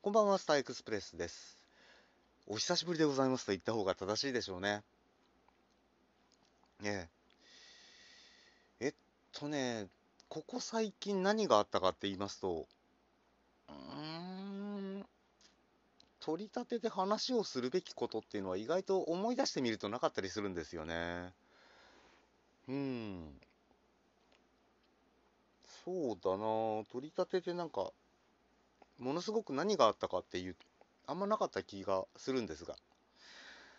こんばんは、スターエクスプレスです。お久しぶりでございますと言った方が正しいでしょうね。ええ。えっとね、ここ最近何があったかって言いますと、うーん、取り立てで話をするべきことっていうのは意外と思い出してみるとなかったりするんですよね。うん。そうだな取り立てでなんか、ものすごく何があったかっていう、あんまなかった気がするんですが、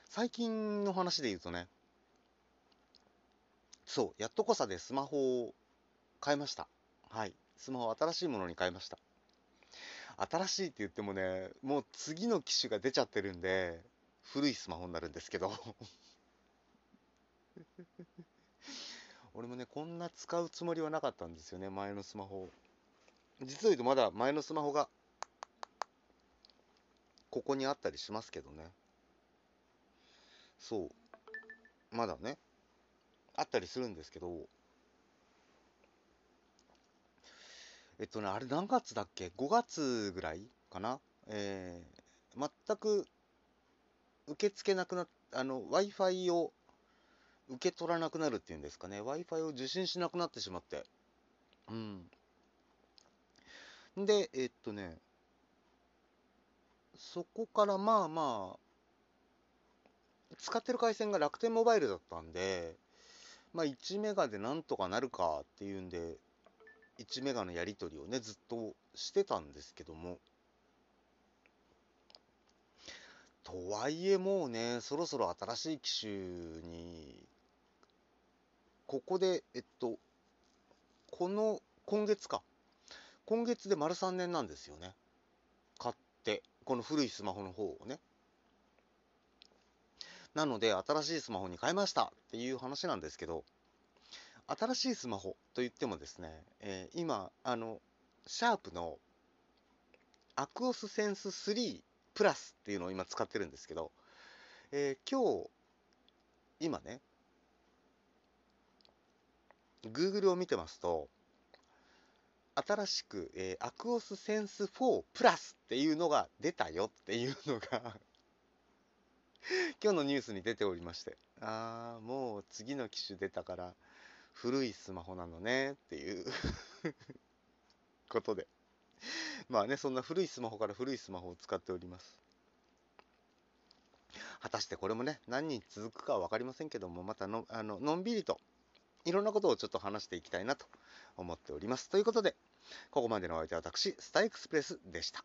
最近の話で言うとね、そう、やっとこさでスマホを変えました。はい。スマホ新しいものに変えました。新しいって言ってもね、もう次の機種が出ちゃってるんで、古いスマホになるんですけど。俺もね、こんな使うつもりはなかったんですよね、前のスマホ。実を言うとまだ前のスマホが、ここにあったりしますけどね。そう。まだね、あったりするんですけど、えっとね、あれ何月だっけ ?5 月ぐらいかな？えー、全く受け付けなくな、あの、Wi-Fi を受け取らなくなるっていうんですかね。Wi-Fi を受信しなくなってしまって。うん。で、えっとね、そこからまあまあ、使ってる回線が楽天モバイルだったんで、まあ1メガでなんとかなるかっていうんで、1メガのやり取りをね、ずっとしてたんですけども。とはいえもうね、そろそろ新しい機種に、ここで、えっと、この、今月か。今月で丸3年なんですよね。買って、この古いスマホの方をね。なので、新しいスマホに変えましたっていう話なんですけど、新しいスマホといってもですね、えー今、あの、シャープのアクオスセンス3プラスっていうのを今使ってるんですけど、えー今日、今ね、Google を見てますと、新しく、えー、アクオスセンス4プラスっていうのが出たよっていうのが 今日のニュースに出ておりまして、ああ、もう次の機種出たから古いスマホなのねっていう ことで。まあね、そんな古いスマホから古いスマホを使っております。果たしてこれもね、何日続くかは分かりませんけども、またのあののんびりといろんなことをちょっと話していきたいなと思っております。ということで、ここまでのお相手は私、スタイクスプレスでした。